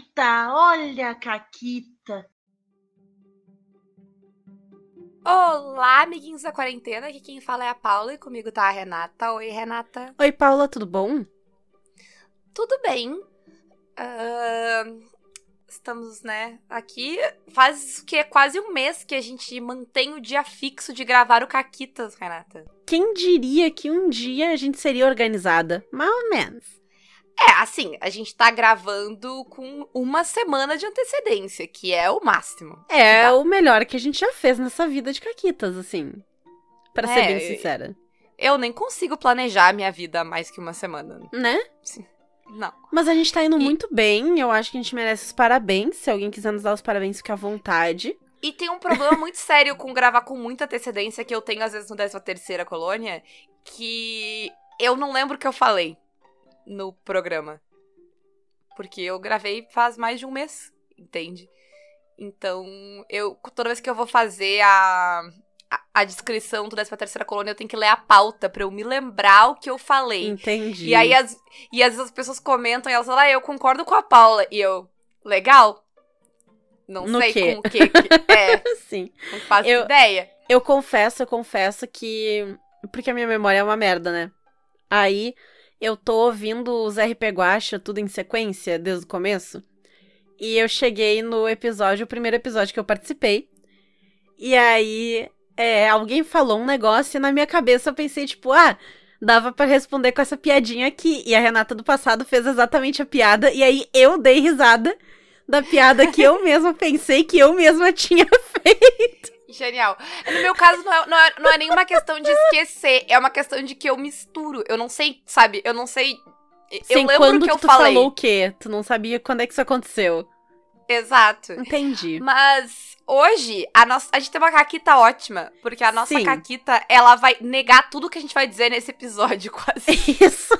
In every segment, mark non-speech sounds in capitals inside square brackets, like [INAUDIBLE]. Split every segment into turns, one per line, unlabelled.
Caquita, olha a Caquita.
Olá, amiguinhos da quarentena. Aqui quem fala é a Paula e comigo tá a Renata. Oi, Renata.
Oi, Paula, tudo bom?
Tudo bem. Uh, estamos, né, aqui. Faz que é quase um mês que a gente mantém o dia fixo de gravar o Caquitas, Renata.
Quem diria que um dia a gente seria organizada? Mais ou menos.
É, assim, a gente tá gravando com uma semana de antecedência, que é o máximo.
É o melhor que a gente já fez nessa vida de caquitas, assim. Para é, ser bem sincera.
Eu nem consigo planejar a minha vida mais que uma semana.
Né?
Sim. Não.
Mas a gente tá indo e... muito bem. Eu acho que a gente merece os parabéns. Se alguém quiser nos dar os parabéns, fica à vontade.
E tem um problema muito [LAUGHS] sério com gravar com muita antecedência que eu tenho, às vezes, no 13 terceira colônia, que eu não lembro o que eu falei no programa. Porque eu gravei faz mais de um mês, entende? Então, eu toda vez que eu vou fazer a, a, a descrição do 13 terceira colônia, eu tenho que ler a pauta pra eu me lembrar o que eu falei.
Entendi.
E aí, as, e às vezes as pessoas comentam e elas falam, ah, eu concordo com a Paula. E eu, legal? Não
no
sei
quê?
com o que. [LAUGHS] É.
Sim.
Não faço
eu,
ideia.
Eu confesso, eu confesso que. Porque a minha memória é uma merda, né? Aí eu tô ouvindo os RP Guacha tudo em sequência, desde o começo. E eu cheguei no episódio, o primeiro episódio que eu participei. E aí, é, alguém falou um negócio e na minha cabeça eu pensei, tipo, ah, dava para responder com essa piadinha aqui. E a Renata do passado fez exatamente a piada. E aí eu dei risada da piada que eu mesma pensei que eu mesma [LAUGHS] tinha feito.
Genial. No meu caso, não é, não, é, não é nenhuma questão de esquecer, é uma questão de que eu misturo. Eu não sei, sabe? Eu não sei. Eu
Sim,
lembro
quando
que eu
tu
falei.
falou o quê? Tu não sabia quando é que isso aconteceu.
Exato.
Entendi.
Mas hoje, a, nossa, a gente tem uma caquita ótima. Porque a nossa
Sim.
caquita, ela vai negar tudo que a gente vai dizer nesse episódio, [LAUGHS] quase. [LAUGHS]
Isso.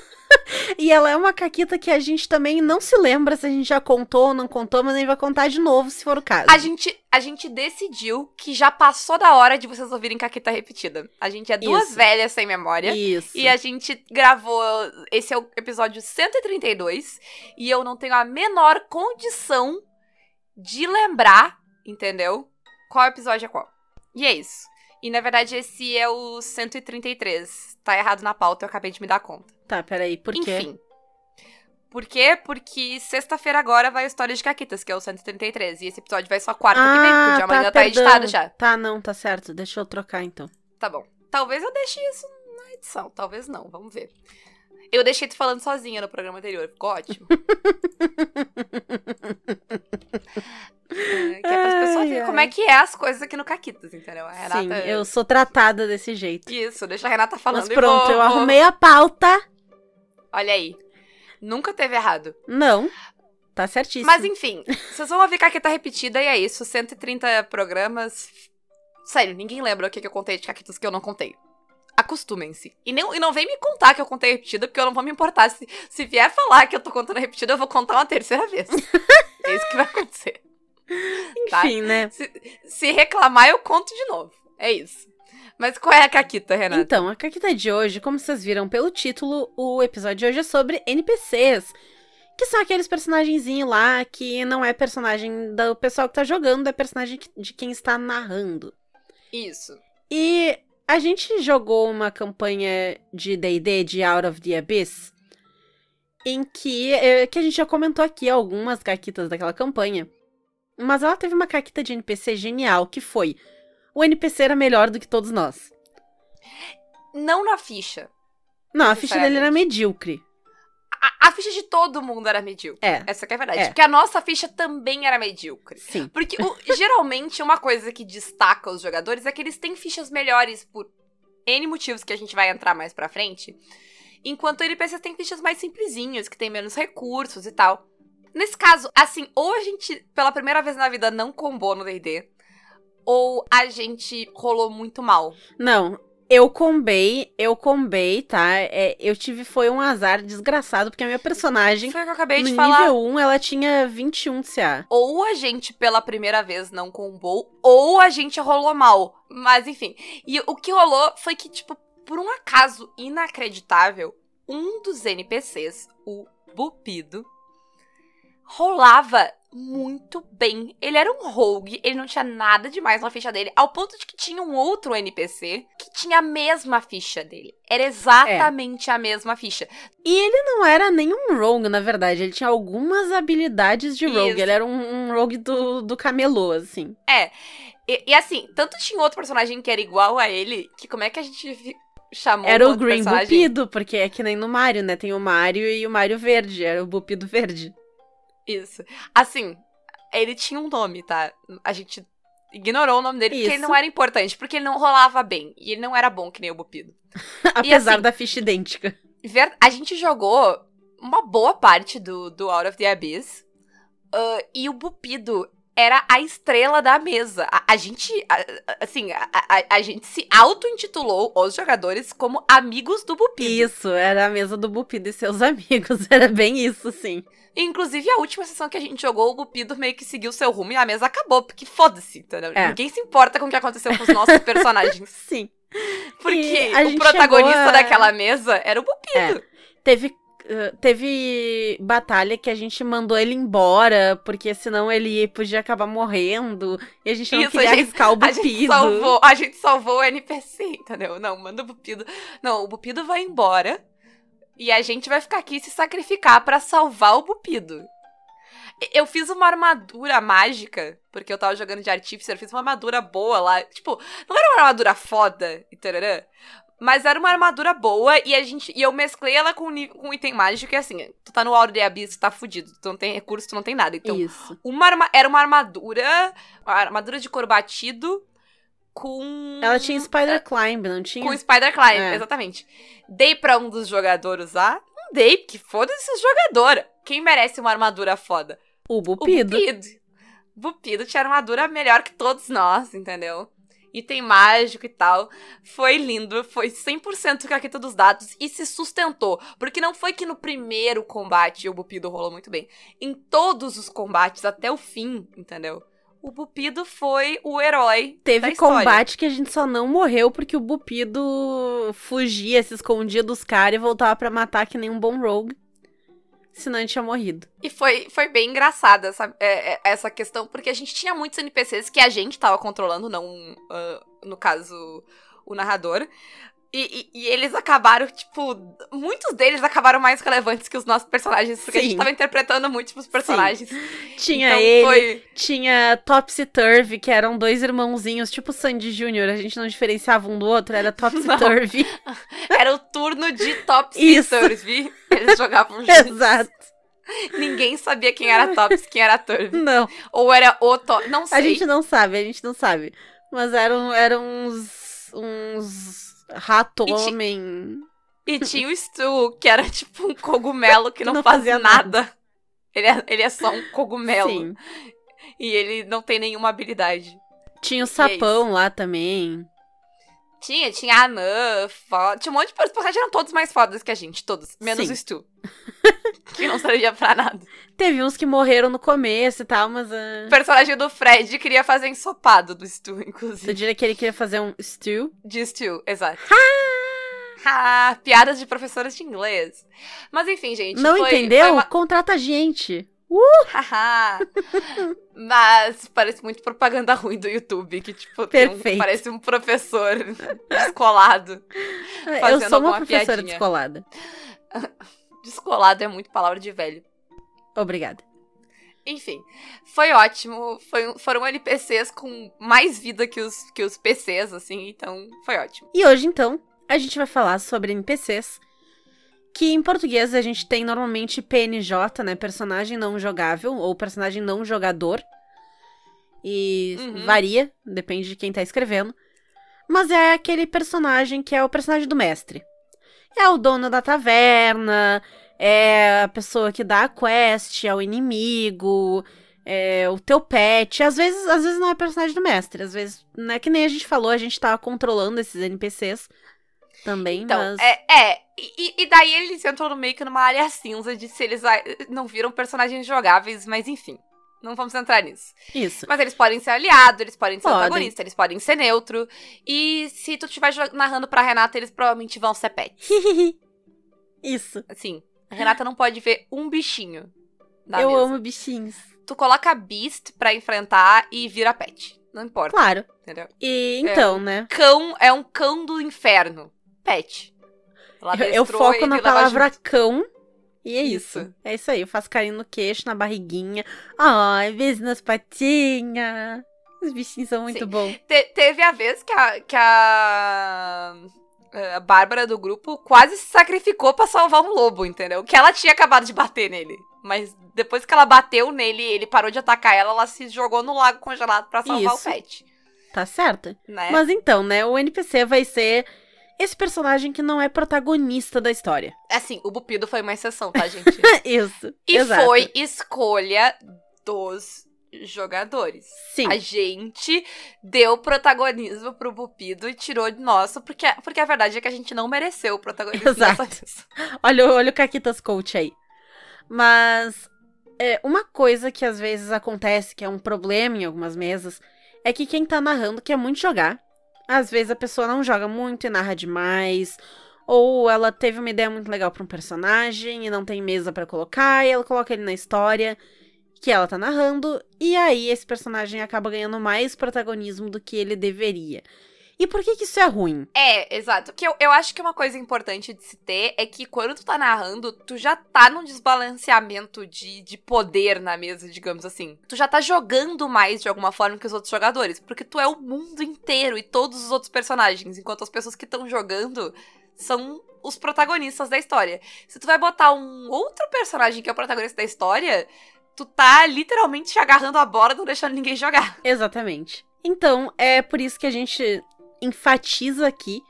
E ela é uma caquita que a gente também não se lembra se a gente já contou ou não contou, mas a gente vai contar de novo se for o caso.
A gente, a gente decidiu que já passou da hora de vocês ouvirem caquita repetida. A gente é duas
Isso.
velhas sem memória.
Isso.
E a gente gravou. Esse é o episódio 132. E eu não tenho a menor condição de lembrar, entendeu? Qual episódio é qual. E é isso. E na verdade esse é o 133. Tá errado na pauta, eu acabei de me dar conta.
Tá, peraí, por quê?
Enfim. Por quê? Porque sexta-feira agora vai a História de Caquitas, que é o 133. E esse episódio vai só quarta que vem, porque o de amanhã tá,
perdão.
editado já.
Tá, não, tá certo. Deixa eu trocar então.
Tá bom. Talvez eu deixe isso na edição, talvez não, vamos ver. Eu deixei tu falando sozinha no programa anterior, ficou ótimo. [LAUGHS] É, que é as pessoas verem como é que é as coisas aqui no Caquitas, entendeu? A Renata...
Sim, eu sou tratada desse jeito.
Isso, deixa a Renata falando
Mas pronto,
vou-
eu arrumei a pauta.
Olha aí. Nunca teve errado.
Não, tá certíssimo.
Mas enfim, vocês vão ouvir Caqueta repetida e é isso. 130 programas. Sério, ninguém lembra o que que eu contei de Caquitas que eu não contei. Acostumem-se. E, nem, e não vem me contar que eu contei repetida, porque eu não vou me importar. Se, se vier falar que eu tô contando repetida, eu vou contar uma terceira vez. [LAUGHS] é isso que vai acontecer. tá?
Enfim, né?
Se, se reclamar, eu conto de novo. É isso. Mas qual é a Caquita, Renata?
Então, a caquita de hoje, como vocês viram pelo título, o episódio de hoje é sobre NPCs. Que são aqueles personagenzinhos lá que não é personagem do pessoal que tá jogando, é personagem de quem está narrando.
Isso.
E a gente jogou uma campanha de D&D de Out of the Abyss, em que, eh, que a gente já comentou aqui algumas caquitas daquela campanha. Mas ela teve uma caquita de NPC genial, que foi... O NPC era melhor do que todos nós.
Não na ficha.
Não, a ficha dele era medíocre.
Ficha de todo mundo era medíocre.
É,
Essa que é a verdade.
É.
Porque a nossa ficha também era medíocre.
sim.
Porque o- [LAUGHS] geralmente uma coisa que destaca os jogadores é que eles têm fichas melhores por N motivos que a gente vai entrar mais pra frente. Enquanto NPCs têm fichas mais simplesinhas, que têm menos recursos e tal. Nesse caso, assim, ou a gente, pela primeira vez na vida, não combou no D&D, ou a gente rolou muito mal.
Não, eu combei, eu combei, tá? É, eu tive, foi um azar desgraçado, porque a minha personagem,
Foi o que eu acabei
no
de falar.
nível 1, ela tinha 21 de CA.
ou a gente pela primeira vez não combou, ou a gente rolou mal. Mas enfim. E o que rolou foi que, tipo, por um acaso inacreditável, um dos NPCs, o Bupido, rolava muito bem. Ele era um rogue, ele não tinha nada demais na ficha dele, ao ponto de que tinha um outro NPC que tinha a mesma ficha dele. Era exatamente a mesma ficha.
E ele não era nenhum rogue, na verdade. Ele tinha algumas habilidades de rogue.
Isso.
Ele era um, um rogue do, do camelô, assim.
É. E, e assim, tanto tinha outro personagem que era igual a ele, que como é que a gente chamou
Era o Green
personagem?
Bupido, porque é que nem no Mario, né? Tem o Mario e o Mario Verde. Era o Bupido Verde.
Isso. Assim, ele tinha um nome, tá? A gente ignorou o nome dele porque ele
Isso.
não era importante, porque ele não rolava bem. E ele não era bom que nem o Bupido. [LAUGHS]
Apesar
assim-
da ficha idêntica.
A gente jogou uma boa parte do, do Out of the Abyss. ah, e o Bupido era a estrela da mesa. A, a gente, a- assim, a, a- gente se auto-intitulou, os jogadores, como amigos do Bupido.
Isso, era a mesa do Bupido e seus [LAUGHS] amigos. Era bem isso, sim.
Inclusive, a última sessão que a gente jogou, o Bupido meio que seguiu seu rumo e a mesa acabou, porque foda-se, entendeu?
É.
Ninguém se importa com o que aconteceu com os nossos [LAUGHS] personagens.
Sim.
Porque o protagonista
a-
daquela mesa era o Bupido.
Teve, uh, teve batalha que a gente mandou ele embora, porque senão ele podia acabar morrendo. E a gente não
Isso,
queria
gente-
arriscar o
A gente,
Bupido.
salvou, a gente salvou o NPC, entendeu? Não, manda o Bupido. Não, o Bupido vai embora. E a gente vai ficar aqui se sacrificar pra salvar o Bupido. Eu fiz uma armadura mágica, porque eu tava jogando de artífice, eu fiz uma armadura boa lá. Tipo, não era uma armadura foda tararã, mas era uma armadura boa e a gente e eu mesclei ela com, com um item mágico e assim, tu tá no Auro de Abyss, tu tá fudido, tu não tem recurso, tu não tem nada. Então,
Isso.
uma arma- era uma armadura, uma armadura de couro batido com
Ela tinha Spider Climb, não tinha?
com Spider Climb,
É.
exatamente. Dei pra um dos jogadores usar? Não dei, porque foda-se o jogador. Quem merece uma armadura foda?
O
O
Bupido.
Bupido. Bupido tinha armadura melhor que todos nós, entendeu? Item mágico e tal. Foi lindo, foi 100% caqueta dos dados e se sustentou. Porque não foi que no primeiro combate o Bupido rolou muito bem. Em todos os combates, até o fim, entendeu? O Bupido foi o herói
Teve combate que a gente só não morreu porque o Bupido fugia, se escondia dos caras e voltava pra matar que nem um bom rogue. Senão a gente tinha morrido.
E foi, foi bem engraçada essa, é, é, essa questão, porque a gente tinha muitos NPCs que a gente tava controlando, não, ah, no caso, o narrador. E, e- e eles acabaram, tipo, muitos deles acabaram mais relevantes que os nossos personagens, porque a gente
Sim.
tava interpretando múltiplos personagens.
Tinha
então
ele,
foi.
tinha Topsy Turvy, que eram dois irmãozinhos, tipo Sandy Jr. A gente não diferenciava um do outro, era Topsy. [LAUGHS] Turvy. [LAUGHS]
Era o turno de Top
Isso.
Sisters, vi? Eles jogavam [LAUGHS] juntos.
Exato.
Ninguém sabia quem era Tops, quem era Turvy.
Não,
Ou era o Top. Não sei.
a gente não sabe, a gente não sabe. Mas eram, eram uns. uns. Rato-homem.
E tinha o Stu, que era tipo um cogumelo que não,
Não
fazia
fazia
nada. Ele é, ele é só um cogumelo.
Sim.
E ele não tem nenhuma habilidade.
Tinha o
é
sapão lá também.
Tinha, tinha a Anã, foda. Tinha um monte de personagens. Os personagens eram todos mais fodas que a gente, todos. Menos
Sim.
o Stu. [LAUGHS] que não servia pra nada.
Teve uns que morreram no começo e tal, mas. ah,
O personagem do Fred queria fazer ensopado do Stu,
Você
inclusive.
diria que ele queria fazer um stew?
De Stu, exato. Ah, piadas de professores de inglês. Mas enfim, gente.
Não
foi-
entendeu?
foi uma-
Contrata a gente.
Haha. Mas parece muito propaganda ruim do YouTube, que, tipo, um- parece um professor descolado.
Eu
Fazendo
sou uma professora
piadinha.
descolada. [LAUGHS]
Descolado é muito palavra de velho.
Obrigada.
Enfim, foi ótimo. Foi, foram NPCs com mais vida que os, que os PCs, assim, então foi ótimo.
E hoje, então, a gente vai falar sobre NPCs. Que em português a gente tem normalmente PNJ, né? Personagem não jogável ou personagem não jogador. E
Uhum.
varia, depende de quem tá escrevendo. Mas é aquele personagem que é o personagem do mestre. É o dono da taverna, é a pessoa que dá a quest, é o inimigo, é o teu pet. Às vezes, às vezes não é personagem do mestre, às vezes, não é que nem a gente falou, a gente tava controlando esses NPCs também,
Então,
mas
é, é. E, e daí eles entram no meio que numa área cinza de se eles ah, não viram personagens jogáveis, mas enfim. Não vamos entrar nisso.
isso.
Mas eles podem ser aliado, eles podem ser
Podem.
antagonista, eles podem ser neutro. E se tu estiver narrando pra Renata, eles provavelmente vão ser pet. [LAUGHS]
isso.
Assim, a Renata não pode ver um bichinho
eu
mesa.
amo bichinhos.
Tu coloca Beast pra enfrentar e vira pet. Não importa,
Claro.
entendeu?
E então, né?
Cão é um cão do inferno. Pet.
Eu, eu foco na palavra
junto.
cão. E é isso.
Isso.
É isso aí. Eu faço carinho no queixo, na barriguinha. Ai, beijo nas patinhas. Os bichinhos são muito
Sim.
bons.
Te- teve a vez que a, que a, a Bárbara do grupo quase se sacrificou pra salvar um lobo, entendeu? Que ela tinha acabado de bater nele. Mas depois que ela bateu nele e ele parou de atacar ela, ela se jogou no lago congelado pra salvar
Isso.
o pet.
Tá certo?
Né?
Mas então, né? O NPC vai ser esse personagem que não é protagonista da história.
Assim, o Bupido foi uma exceção, tá, gente? [LAUGHS]
isso.
E
exato.
foi escolha dos jogadores.
Sim.
A gente deu protagonismo pro Bupido e tirou de nosso, porque, porque a verdade é que a gente não mereceu o protagonismo
Exato.
dessa. [LAUGHS]
Olha, o- olha o Caquitas Coach aí. Mas é, uma coisa que às vezes acontece, que é um problema em algumas mesas, é que quem tá narrando quer muito jogar. Às vezes a pessoa não joga muito e narra demais. Ou ela teve uma ideia muito legal pra um personagem e não tem mesa pra colocar, e ela coloca ele na história que ela tá narrando, e aí esse personagem acaba ganhando mais protagonismo do que ele deveria. E por que que isso é ruim?
É, exato. Que eu, eu acho que uma coisa importante de se ter é que quando tu tá narrando, tu já tá num desbalanceamento de, de poder na mesa, digamos assim. Tu já tá jogando mais de alguma forma que os outros jogadores, porque tu é o mundo inteiro e todos os outros personagens, enquanto as pessoas que estão jogando são os protagonistas da história. Se tu vai botar um outro personagem que é o protagonista da história, tu tá literalmente te agarrando a bola, não deixando ninguém jogar.
Exatamente. Então, é por isso que a gente enfatiza aqui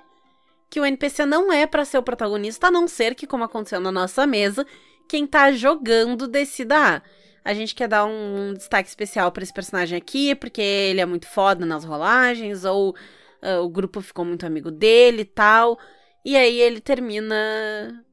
que o NPC não é pra ser o protagonista, a não ser que, como aconteceu na nossa mesa, quem tá jogando decida, ah, a gente quer dar um destaque especial pra esse personagem aqui, porque ele é muito foda nas rolagens, ou ah, o grupo ficou muito amigo dele e tal. E aí ele termina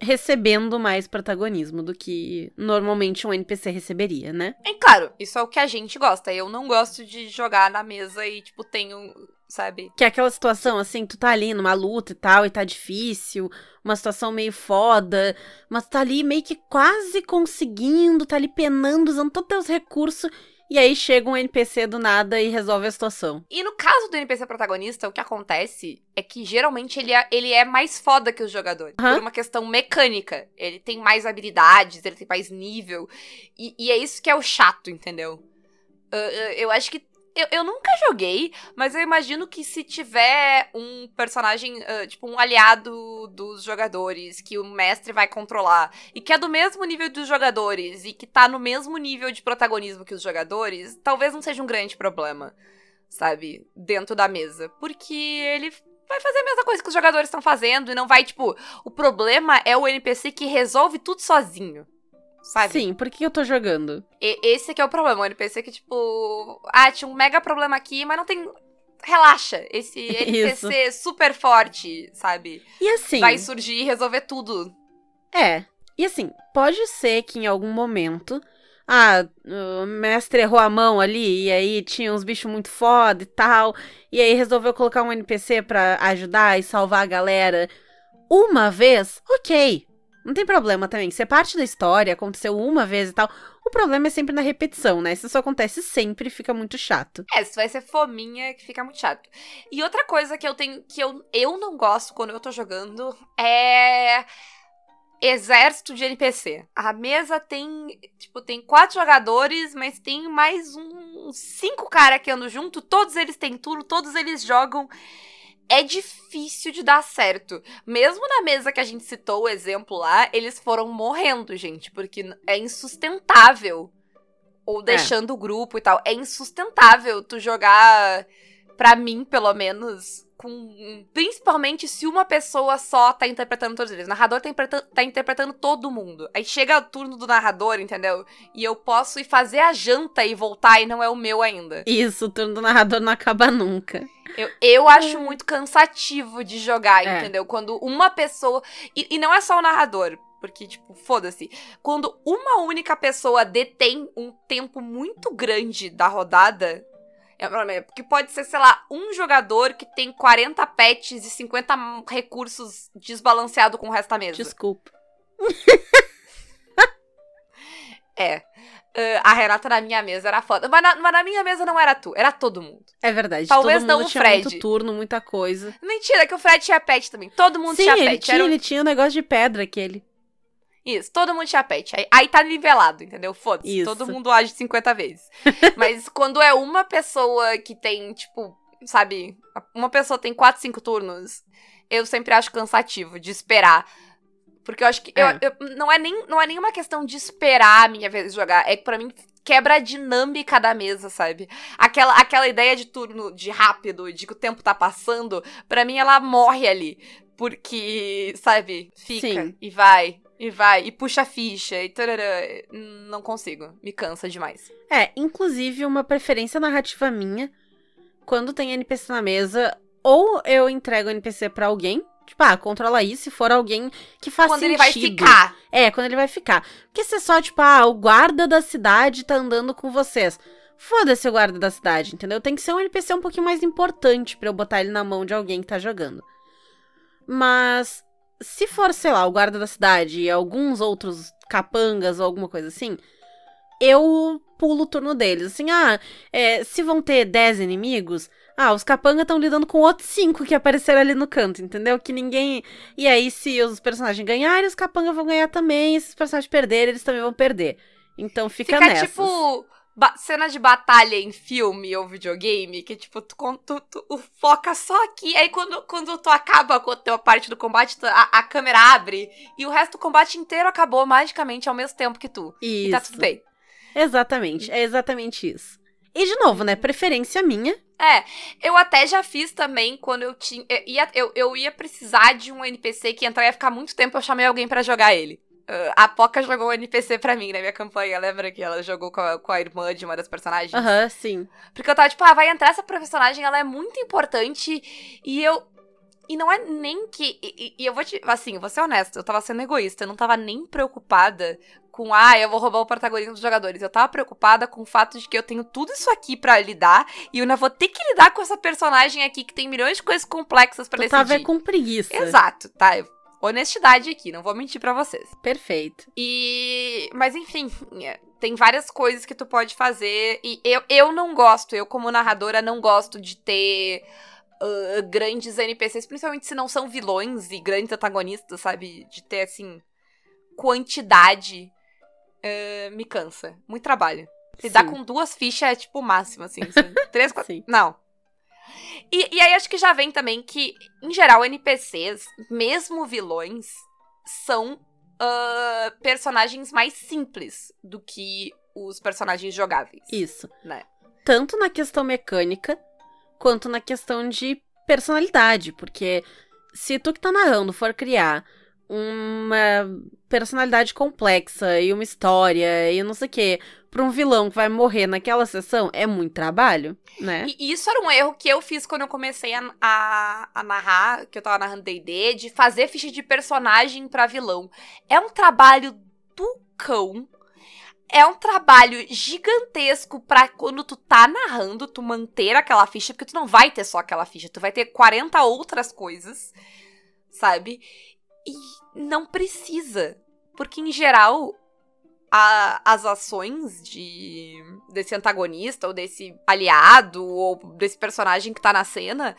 recebendo mais protagonismo do que normalmente um NPC receberia, né?
É claro, isso é o que a gente gosta. Eu não gosto de jogar na mesa e, tipo, tenho, sabe?
Que é aquela situação, assim, tu tá ali numa luta e tal, e tá difícil, uma situação meio foda, mas tá ali meio que quase conseguindo, tá ali penando, usando todos os teus recursos, e aí chega um NPC do nada e resolve a situação.
E no caso do NPC protagonista, o que acontece é que geralmente ele é, ele é mais foda que os jogadores.
Aham.
Por uma questão mecânica. Ele tem mais habilidades, ele tem mais nível. E, e é isso que é o chato, entendeu? Ah, ah, eu acho que. Eu, eu nunca joguei, mas eu imagino que se tiver um personagem, ah, tipo, um aliado dos jogadores, que o mestre vai controlar, e que é do mesmo nível dos jogadores, e que tá no mesmo nível de protagonismo que os jogadores, talvez não seja um grande problema, sabe? Dentro da mesa. Porque ele vai fazer a mesma coisa que os jogadores estão fazendo, e não vai, tipo. O problema é o NPC que resolve tudo sozinho. Sabe?
Sim, por que eu tô jogando?
E- esse aqui é o problema, o NPC que, tipo, ah, tinha um mega problema aqui, mas não tem. Relaxa, esse [LAUGHS] NPC super forte, sabe?
E assim.
Vai surgir e resolver tudo.
É. E assim, pode ser que em algum momento. Ah, o mestre errou a mão ali, e aí tinha uns bichos muito foda e tal. E aí resolveu colocar um NPC pra ajudar e salvar a galera uma vez, ok. Não tem problema também. Ser parte da história, aconteceu uma vez e tal. O problema é sempre na repetição, né? Se isso acontece sempre, fica muito chato.
É, se vai ser fominha, que fica muito chato. E outra coisa que eu tenho, que eu, eu não gosto quando eu tô jogando é. Exército de NPC. A mesa tem, tipo, tem quatro jogadores, mas tem mais uns cinco caras que andam junto. Todos eles têm turno, todos eles jogam. É difícil de dar certo. Mesmo na mesa que a gente citou o exemplo lá, eles foram morrendo, gente, porque é insustentável. Ou deixando o grupo e tal. É insustentável tu jogar, pra mim, pelo menos, com. Principalmente se uma pessoa só tá interpretando todos eles. O narrador tá, interpreta- tá interpretando todo mundo. Aí chega o turno do narrador, entendeu? E eu posso ir fazer a janta e voltar e não é o meu ainda.
Isso, o turno do narrador não acaba nunca.
Eu, eu acho muito cansativo de jogar,
É.
entendeu? Quando uma pessoa. E, e não é só o narrador. Porque, tipo, foda-se. Quando uma única pessoa detém um tempo muito grande da rodada. É um problema. Porque pode ser, sei lá, um jogador que tem 40 pets e 50 recursos desbalanceado com o resto da mesa.
Desculpa. [LAUGHS]
É. Uh, a Renata na minha mesa era foda. Mas na, mas na, minha mesa não era tu, era todo mundo.
É verdade.
Talvez
todo mundo
não o
tinha
Fred.
muito turno, muita coisa.
Mentira, que o Fred tinha pet também. Todo mundo
Sim,
tinha
ele
pet.
tinha,
um-
ele tinha um negócio de pedra aquele.
Isso, todo mundo tinha pet. Aí, aí tá nivelado, entendeu? Foda-se. Todo mundo age 50 vezes. [LAUGHS] Mas quando é uma pessoa que tem, tipo, sabe, uma pessoa tem 4, 5 turnos, eu sempre acho cansativo de esperar. Porque eu acho que. eu-
É.
eu- não, é nem, não é nem uma questão de esperar a minha vez de jogar. É que pra mim quebra a dinâmica da mesa, sabe? Aquela, aquela ideia de turno de rápido, de que o tempo tá passando, pra mim ela morre ali. Porque, sabe, fica
Sim.
e vai, e vai, e puxa a ficha, e tarará. Não consigo, me cansa demais.
É, inclusive uma preferência narrativa minha, quando tem NPC na mesa, ou eu entrego o NPC pra alguém, tipo, ah, controla isso, se for alguém que faz
Quando
sentido.
ele vai ficar.
É, quando ele vai ficar. Porque se é só, tipo, ah, o guarda da cidade tá andando com vocês. Foda-se o guarda da cidade, entendeu? Tem que ser um NPC um pouquinho mais importante pra eu botar ele na mão de alguém que tá jogando. Mas se for, sei lá, o guarda da cidade e alguns outros capangas ou alguma coisa assim, eu pulo o turno deles. Assim, ah, é, se vão ter 10 inimigos, ah, os capangas estão lidando com outros 5 que apareceram ali no canto, entendeu? Que ninguém. E aí, se os personagens ganharem, os capangas vão ganhar também. E se os personagens perderem, eles também vão perder. Então fica,
Fica
nessas.
tipo cena de batalha em filme ou videogame, que tipo, tu, tu, tu- o foca só aqui, aí quando, quando tu acaba com a tua parte do combate, tu- a, a câmera abre e o resto do combate inteiro acabou magicamente ao mesmo tempo que tu.
Isso.
E tá tudo bem.
Exatamente, é exatamente isso. E de novo, né? Preferência minha.
É, eu até já fiz também quando eu tinha. Eu ia, eu, eu ia precisar de um NPC que entrar e ia ficar muito tempo, eu chamei alguém pra jogar ele. Ah, a Poca jogou o NPC pra mim na minha campanha, lembra que ela jogou com a, com a irmã de uma das personagens?
Aham, sim.
Porque eu tava tipo, ah, vai entrar essa personagem, ela é muito importante e eu. E não é nem que. E, e- eu vou te. Assim, vou ser honesta, eu tava sendo egoísta, eu não tava nem preocupada com, ah, eu vou roubar o protagonismo dos jogadores. Eu tava preocupada com o fato de que eu tenho tudo isso aqui pra lidar e eu ainda vou ter que lidar com essa personagem aqui que tem milhões de coisas complexas pra
Tu
decidir.
tava com preguiça.
Exato, tá? Eu- Honestidade aqui, não vou mentir pra vocês.
Perfeito.
E. Mas enfim, é, tem várias coisas que tu pode fazer. E eu, eu não gosto, eu como narradora não gosto de ter ah, grandes NPCs, principalmente se não são vilões e grandes antagonistas, sabe? De ter, assim, quantidade. ah, me cansa. Muito trabalho. Se dá
Sim.
com duas fichas é tipo o máximo, assim. [LAUGHS] três, quatro.
Sim.
Não. E, e aí acho que já vem também que, em geral, NPCs, mesmo vilões, são ah, personagens mais simples do que os personagens jogáveis.
Isso.
Né?
Tanto na questão mecânica, quanto na questão de personalidade. Porque se tu que tá narrando for criar uma personalidade complexa e uma história e não sei o quê pra um vilão que vai morrer naquela sessão, é muito trabalho, né?
E isso era um erro que eu fiz quando eu comecei a, a, a narrar, que eu tava narrando D&D, de fazer ficha de personagem pra vilão. É um trabalho do cão. É um trabalho gigantesco pra quando tu tá narrando, tu manter aquela ficha, porque tu não vai ter só aquela ficha, tu vai ter 40 outras coisas, sabe? E não precisa. Porque, em geral, a- as ações de desse antagonista, ou desse aliado, ou desse personagem que tá na cena,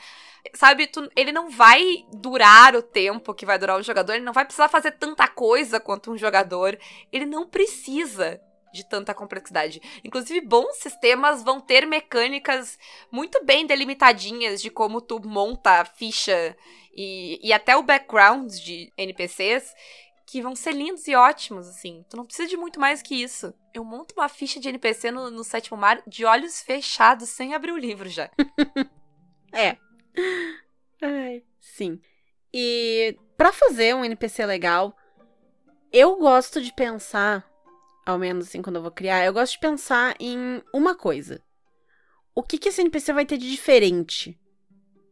sabe, tu- ele não vai durar o tempo que vai durar um jogador, ele não vai precisar fazer tanta coisa quanto um jogador, ele não precisa de tanta complexidade. Inclusive, bons sistemas vão ter mecânicas muito bem delimitadinhas de como tu monta a ficha e, e até o background de NPCs que vão ser lindos e ótimos, assim. Tu não precisa de muito mais que isso. Eu monto uma ficha de NPC no, no sétimo mar de olhos fechados, sem abrir o livro já. [LAUGHS]
É. Ai, sim. E pra fazer um NPC legal, eu gosto de pensar, ao menos assim quando eu vou criar, eu gosto de pensar em uma coisa. O que que esse NPC vai ter de diferente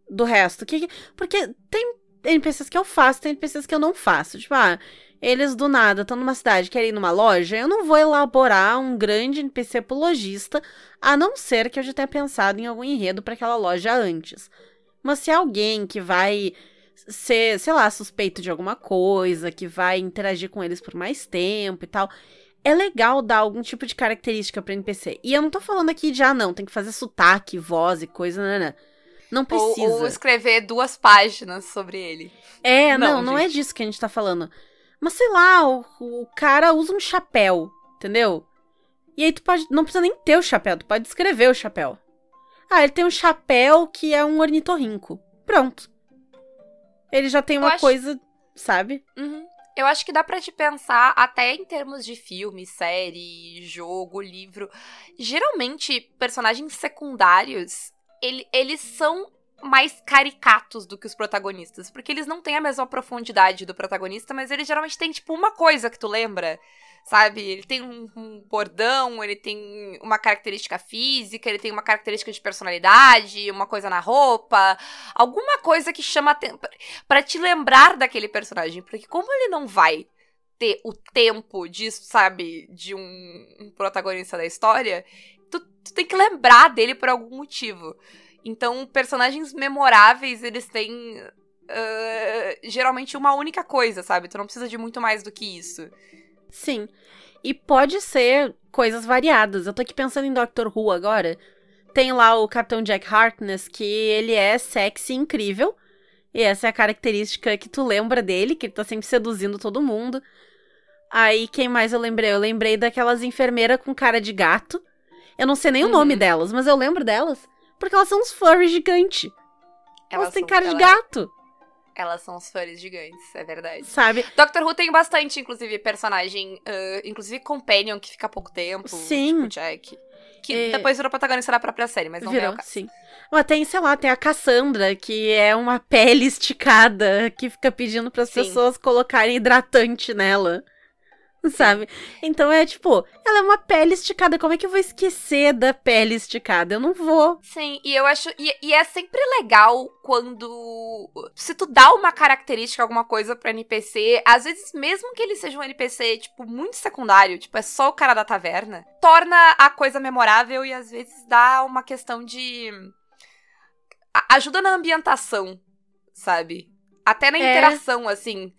do resto? Que que- Porque tem NPCs que eu faço, tem NPCs que eu não faço. Tipo, ah, eles do nada estão numa cidade, querem ir numa loja, eu não vou elaborar um grande NPC pro lojista, a não ser que eu já tenha pensado em algum enredo para aquela loja antes. Mas se é alguém que vai ser, sei lá, suspeito de alguma coisa, que vai interagir com eles por mais tempo e tal, é legal dar algum tipo de característica pra NPC. E eu não tô falando aqui de, ah, não, tem que fazer sotaque, voz e coisa, né, né. Não precisa.
Ou, ou, escrever duas páginas sobre ele.
É, não, não, não é disso que a gente tá falando. Mas sei lá, o, o cara usa um chapéu, entendeu? E aí tu pode. Não precisa nem ter o chapéu, tu pode escrever o chapéu. Ah, ele tem um chapéu que é um ornitorrinco. Pronto. Ele já tem uma acho... coisa, sabe?
Uhum. Eu acho que dá pra te pensar até em termos de filme, série, jogo, livro. Geralmente, personagens secundários, ele, eles são mais caricatos do que os protagonistas. Porque eles não têm a mesma profundidade do protagonista, mas eles geralmente têm, tipo, uma coisa que tu lembra sabe? Ele tem um, um, bordão, ele tem uma característica física, ele tem uma característica de personalidade, uma coisa na roupa, alguma coisa que chama para te lembrar daquele personagem, porque como ele não vai ter o tempo disso, sabe, de um, um protagonista da história, tu, tu tem que lembrar dele por algum motivo. Então, personagens memoráveis, eles têm Uh, geralmente uma única coisa, sabe? Tu não precisa de muito mais do que isso.
Sim. E pode ser coisas variadas. Eu tô aqui pensando em Doctor Who agora. Tem lá o Capitão Jack Harkness, que ele é sexy incrível. E essa é a característica que tu lembra dele, que ele tá sempre seduzindo todo mundo. Aí, quem mais eu lembrei? Eu lembrei daquelas enfermeiras com cara de gato. Eu não sei nem uhum. o nome delas, mas eu lembro delas. Porque elas são uns furries gigantes. Elas, elas têm cara de gato.
Elas são os furries gigantes, é verdade.
Sabe?
Doctor Who tem bastante, inclusive, personagem, uh, inclusive Companion, que fica há pouco tempo.
Sim.
Tipo Jack. Que é... depois virou protagonista da própria série, mas não
virou, sim. Mas tem, sei lá, tem a Cassandra, que é uma pele esticada, que fica pedindo para as pessoas colocarem hidratante nela. [LAUGHS] sabe? Então é tipo, ela é uma pele esticada. Como é que eu vou esquecer da pele esticada? Eu não vou.
Sim, e eu acho. E, e é sempre legal quando. Se tu dá uma característica, alguma coisa pro NPC, às vezes, mesmo que ele seja um NPC, tipo, muito secundário, tipo, é só o cara da taverna, torna a coisa memorável e às vezes dá uma questão de. Ajuda na ambientação, sabe? Até na é. interação, assim.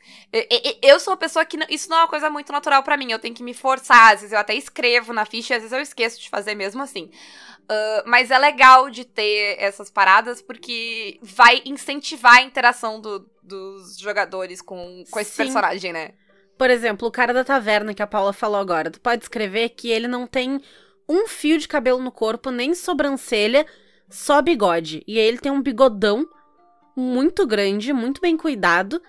Eu, sou uma pessoa que. Não, isso não é uma coisa muito natural para mim. Eu tenho que me forçar. Às vezes eu até escrevo na ficha, às vezes eu esqueço de fazer mesmo assim. Uh, mas é legal de ter essas paradas porque vai incentivar a interação do, dos jogadores com, com esse Sim. personagem, né?
Por exemplo, o cara da taverna que a Paula falou agora. Tu pode escrever que ele não tem um fio de cabelo no corpo, nem sobrancelha, só bigode. E aí ele tem um bigodão muito grande, muito bem cuidado.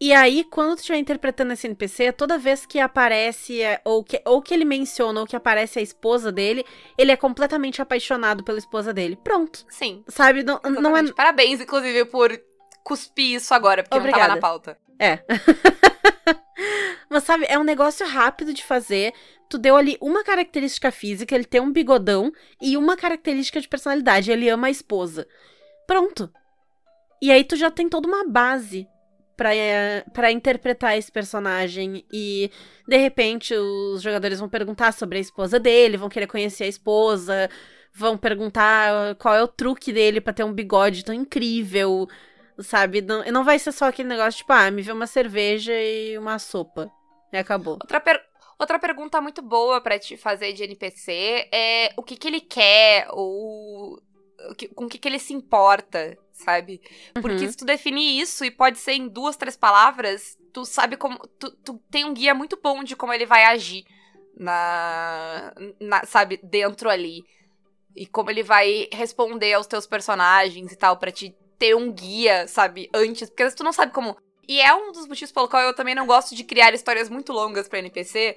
E aí, quando tu estiver interpretando esse NPC, toda vez que aparece, é, ou que, ou que ele menciona, ou que aparece a esposa dele, ele é completamente apaixonado pela esposa dele. Pronto.
Sim.
Sabe? Não, não é.
Parabéns, inclusive, por cuspir isso agora, porque Obrigada. não tava na pauta.
É. [LAUGHS] Mas sabe, é um negócio rápido de fazer. Tu deu ali uma característica física, ele tem um bigodão, e uma característica de personalidade, ele ama a esposa. Pronto. E aí tu já tem toda uma base para interpretar esse personagem e de repente os jogadores vão perguntar sobre a esposa dele, vão querer conhecer a esposa, vão perguntar qual é o truque dele para ter um bigode tão incrível, sabe? Não, não vai ser só aquele negócio tipo, ah, me vê uma cerveja e uma sopa. E acabou.
Outra, per outra pergunta muito boa para te fazer de NPC é o que que ele quer ou com o que, que ele se importa, sabe? Porque uhum. se tu definir isso, e pode ser em duas, três palavras, tu sabe como. Tu, tu tem um guia muito bom de como ele vai agir na, na. Sabe, dentro ali. E como ele vai responder aos teus personagens e tal, para te ter um guia, sabe, antes. Porque se tu não sabe como. E é um dos motivos pelo qual eu também não gosto de criar histórias muito longas pra NPC,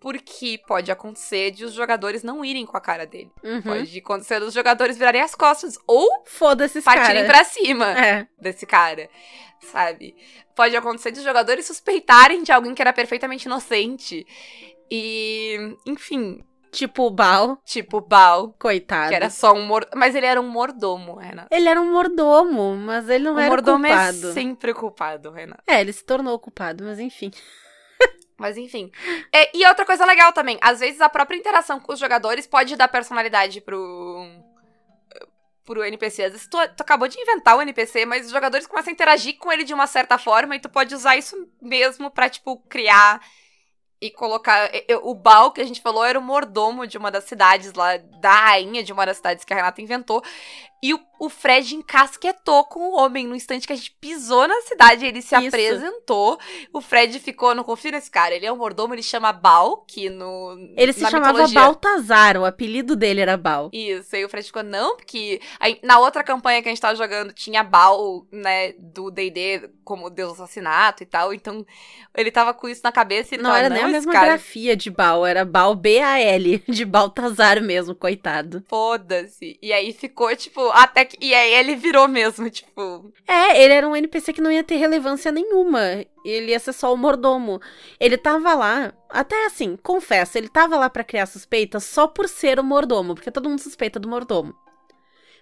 porque pode acontecer de os jogadores não irem com a cara dele. Uhum. Pode acontecer dos jogadores virarem as costas ou
foda-se
partirem cara. pra cima é. desse cara, sabe? Pode acontecer de os jogadores suspeitarem de alguém que era perfeitamente inocente. E, enfim,
Tipo o Bal.
Tipo o Bal.
Coitado.
Que era só um mor... Mas ele era um mordomo, Renan.
Ele era um mordomo, mas ele não o era mordomo é culpado.
é sempre culpado, Renan.
É, ele se tornou culpado, mas enfim.
Mas enfim. É, e outra coisa legal também, às vezes a própria interação com os jogadores pode dar personalidade pro. pro NPC. Às vezes tu, tu acabou de inventar o NPC, mas os jogadores começam a interagir com ele de uma certa forma e tu pode usar isso mesmo pra, tipo, criar e colocar. eu- O Bal que a gente falou era o mordomo de uma das cidades lá, da rainha de uma das cidades que a Renata inventou. E o, o Fred encasquetou com o homem no instante que a gente pisou na cidade. Ele se
Isso.
apresentou. O Fred ficou, não confio nesse cara. Ele é um mordomo, ele chama Bal, que no.
Ele se chamava
mitologia-
Baltazar, o apelido dele era Bal.
Isso, aí o Fred ficou, não, porque aí, na outra campanha que a gente tava jogando tinha Bal, né, do D&D como deus do assassinato e tal, então ele tava com isso na cabeça e ele
Não
tava,
era
esse
mesma
cara,
grafia de Bal, era Bal B-A-L, [LAUGHS] de Baltazar mesmo, coitado.
Foda-se. E aí ficou, tipo, até que. E aí ele virou mesmo, [LAUGHS] tipo.
É, ele era um NPC que não ia ter relevância nenhuma. Ele ia ser só o mordomo. Ele tava lá, até assim, confesso, ele tava lá pra criar suspeitas só por ser o mordomo, porque todo mundo suspeita do mordomo.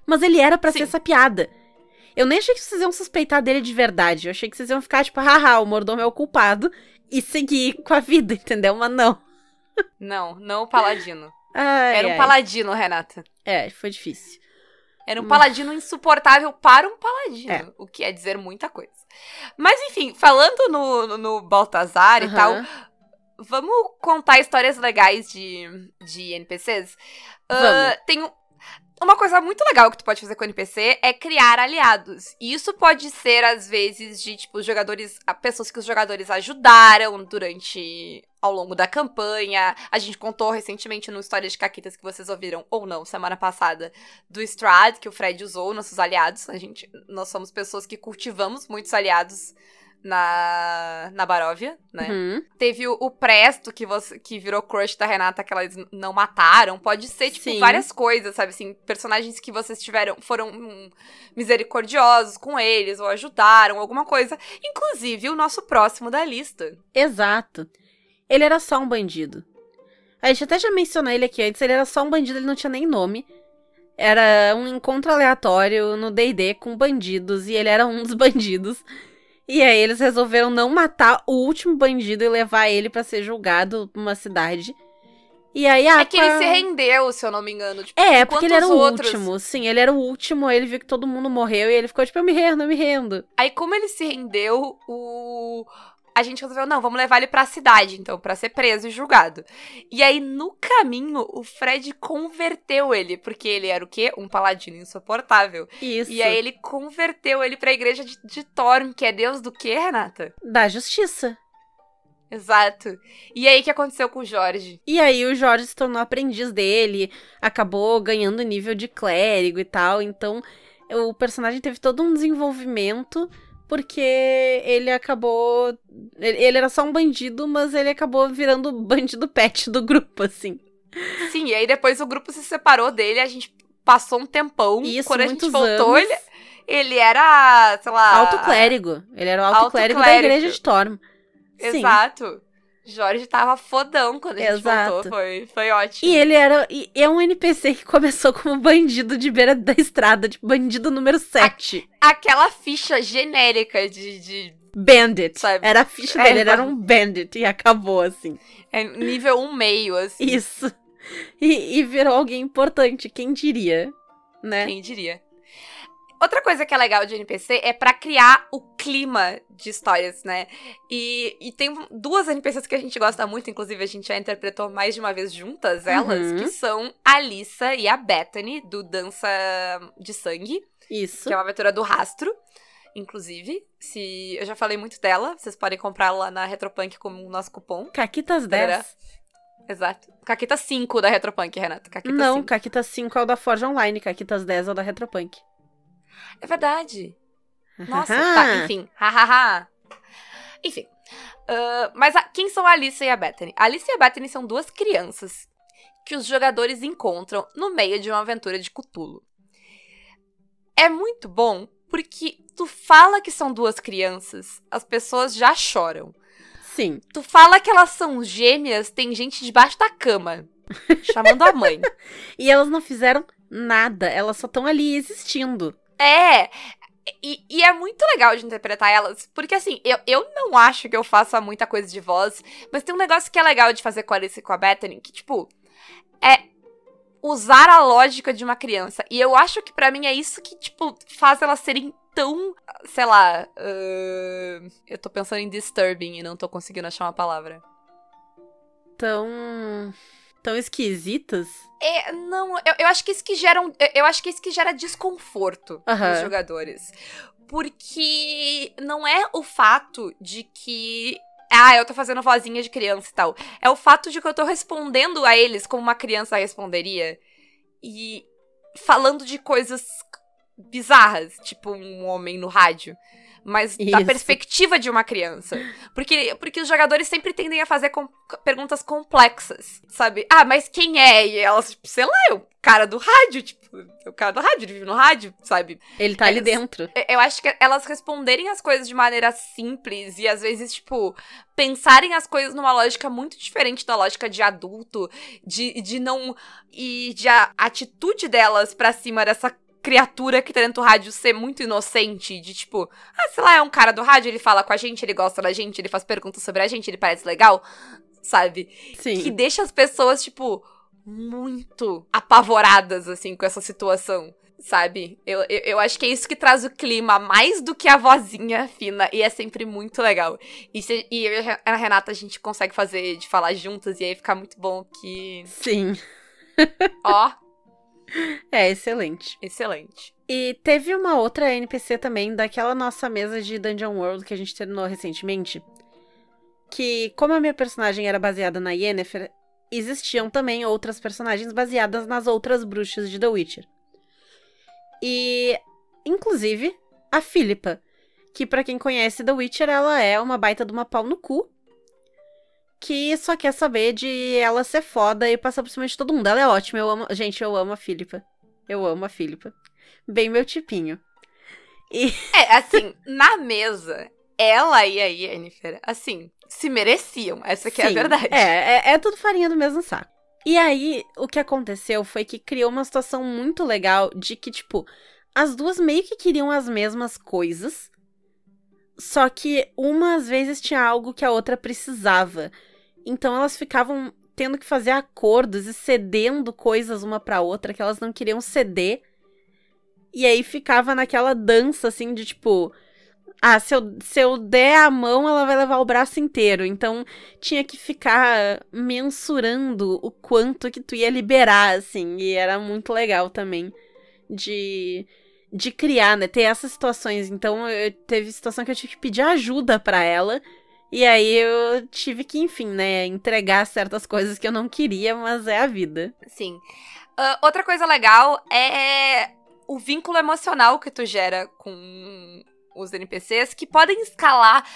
Mas ele era pra
Sim.
ser essa piada. Eu nem achei que vocês iam suspeitar dele de verdade. Eu achei que vocês iam ficar tipo, haha, o mordomo é o culpado e seguir com a vida, entendeu? Mas não.
Não, não o paladino.
Ai,
Era um
ai.
paladino, Renata.
É, foi difícil.
Era um
Hum.
paladino insuportável para um paladino.
É.
O que é dizer muita coisa. Mas enfim, falando no, no, no Baltazar e tal. Vamos contar histórias legais de, de NPCs? Ah,
Vamos.
tem um- uma coisa muito legal que tu pode fazer com o NPC é criar aliados. E isso pode ser, às vezes, de, tipo, os jogadores. Pessoas que os jogadores ajudaram durante. ao longo da campanha. A gente contou recentemente no História de Caquitas que vocês ouviram, ou não, semana passada, do Strad, que o Fred usou, nossos aliados. A gente. Nós somos pessoas que cultivamos muitos aliados na, na Baróvia, né?
Uhum.
Teve o, o Presto, que, você, que virou crush da Renata, que elas não mataram. Pode ser, tipo,
Sim.
várias coisas, sabe? Assim, personagens que vocês tiveram, foram hum, misericordiosos com eles, ou ajudaram, alguma coisa. Inclusive, o nosso próximo da lista.
Exato. Ele era só um bandido. A gente até já mencionou ele aqui antes, ele era só um bandido, ele não tinha nem nome. Era um encontro aleatório no D&D com bandidos, e ele era um dos [LAUGHS] bandidos. E aí eles resolveram não matar o último bandido e levar ele pra ser julgado numa cidade. E aí a
é que ele se rendeu, se eu não me engano. Tipo,
É, porque ele era o
outros-
último. Sim, ele era o último, ele viu que todo mundo morreu e ele ficou tipo, eu me rendo, eu me rendo.
Aí, como ele se rendeu, o. A gente resolveu, não, vamos levar ele pra cidade, então, pra ser preso e julgado. E aí, no caminho, o Fred converteu ele, porque ele era o quê? Um paladino insuportável.
Isso.
E aí ele converteu ele pra igreja de, de Thorn, que é deus do quê, Renata?
Da justiça.
Exato. E aí, o que aconteceu com o Jorge?
E aí o Jorge se tornou aprendiz dele, acabou ganhando nível de clérigo e tal. Então o personagem teve todo um desenvolvimento porque ele acabou. Ele, era só um bandido, mas ele acabou virando o [LAUGHS] bandido pet do grupo, assim.
Sim, e aí depois o grupo se separou dele, a gente passou um tempão.
Isso,
Quando a gente voltou,
anos.
ele, ele era, sei lá.
Alto clérigo. Ele era o alto,
Alto
clérigo da
clérigo.
igreja de Torm. Sim.
Jorge tava fodão quando a
Exato.
voltou. Foi, foi ótimo.
E ele era. E é um NPC que começou como bandido de beira da estrada, tipo, bandido número 7.
Aquela ficha genérica de, de
Bandit.
Sabe?
Era a ficha
É,
dele, ele era um bandit e acabou assim.
é, nível 1 meio, assim.
Isso. E, e virou alguém importante, quem diria, né?
Quem diria? Outra coisa que é legal de NPC é pra criar o clima de histórias, né? E, e tem duas NPCs que a gente gosta muito, inclusive a gente já interpretou mais de uma vez juntas elas,
Uhum.
que são a Alissa e a Bethany, do Dança de Sangue,
Isso.
que é uma aventura do rastro. Inclusive, se eu já falei muito dela, vocês podem comprar lá na Retropunk com o nosso cupom.
Caquitas
Tarará.
10.
Exato. Caquita 5 da Retropunk, Renata. Caquita
Não,
5.
Caquitas 5 é o da Forge Online, Caquitas 10 é o da Retropunk.
É verdade. Nossa, tá, enfim. Hahaha. enfim. Ah, mas a- quem são a Alice e a Bethany? A Alice e a Bethany são duas crianças que os jogadores encontram no meio de uma aventura de Cthulhu. É muito bom porque tu fala que são duas crianças, as pessoas já choram.
Sim.
Tu fala que elas são gêmeas, tem gente debaixo da cama. Chamando a mãe. [LAUGHS]
E elas não fizeram nada, elas só estão ali existindo.
É. E, e é muito legal de interpretar elas, porque assim, eu, eu não acho que eu faça muita coisa de voz, mas tem um negócio que é legal de fazer com a Alice e com a Bethany, que, tipo, é usar a lógica de uma criança. E eu acho que pra mim é isso que, tipo, faz elas serem tão, sei lá, ahn, eu tô pensando em disturbing e não tô conseguindo achar uma palavra.
tão. Tão esquisitas.
É, não, eu, eu acho que isso que gera um, eu- acho que isso que gera desconforto
Aham.
nos jogadores. Porque não é o fato de que ah, eu tô fazendo vozinha de criança e tal. É o fato de que eu tô respondendo a eles como uma criança responderia e falando de coisas bizarras, tipo um homem no rádio. Mas da
Isso.
perspectiva de uma criança. Porque, porque os jogadores sempre tendem a fazer com- perguntas complexas, sabe? Ah, mas quem é? E elas, tipo, sei lá, é o cara do rádio, tipo, é o cara do rádio, ele vive no rádio, sabe?
Ele tá ali
Eles-
dentro.
Eu- Eu acho que elas responderem as coisas de maneira simples e às vezes, tipo, pensarem as coisas numa lógica muito diferente da lógica de adulto, de, de não. e de a atitude delas pra cima dessa criatura que tá dentro do rádio ser muito inocente, de tipo, ah, sei lá, é um cara do rádio, ele fala com a gente, ele gosta da gente, ele faz perguntas sobre a gente, ele parece legal, sabe?
Sim.
que deixa as pessoas, tipo, muito apavoradas, assim, com essa situação. Sabe? Eu, eu, eu acho que é isso que traz o clima mais do que a vozinha fina. E é sempre muito legal. E, se, e eu e a Renata a gente consegue fazer de falar juntas. E aí fica muito bom que.
Sim.
Ó,
É excelente.
excelente.
E teve uma outra NPC também, daquela nossa mesa de Dungeon World que a gente terminou recentemente. Que, como a minha personagem era baseada na Yennefer, existiam também outras personagens baseadas nas outras bruxas de The Witcher. E, inclusive, a Philippa, que pra quem conhece The Witcher, ela é uma baita de uma pau no cu. Que só quer saber de ela ser foda e passar por cima de todo mundo. Ela é ótima, eu amo. Gente, eu amo a Philippa. Eu amo a Philippa. Bem meu tipinho.
É, assim, [LAUGHS] na mesa, ela e a Yennefer, assim, se mereciam. Essa que é a verdade.
É, é, é tudo farinha do mesmo saco. E aí, o que aconteceu foi que criou uma situação muito legal de que, tipo, as duas meio que queriam as mesmas coisas, só que uma às vezes tinha algo que a outra precisava. Então elas ficavam tendo que fazer acordos e cedendo coisas uma pra outra que elas não queriam ceder. E aí ficava naquela dança assim de tipo, ah, se eu, se eu der a mão, ela vai levar o braço inteiro. Então tinha que ficar mensurando o quanto que tu ia liberar, assim. E era muito legal também de, de criar, né? Ter essas situações. Então, eu, teve situação que eu tive que pedir ajuda pra ela. E aí eu tive que, enfim, né, entregar certas coisas que eu não queria, mas é a vida.
Sim. Ah, outra coisa legal é o vínculo emocional que tu gera com os NPCs, que podem escalar.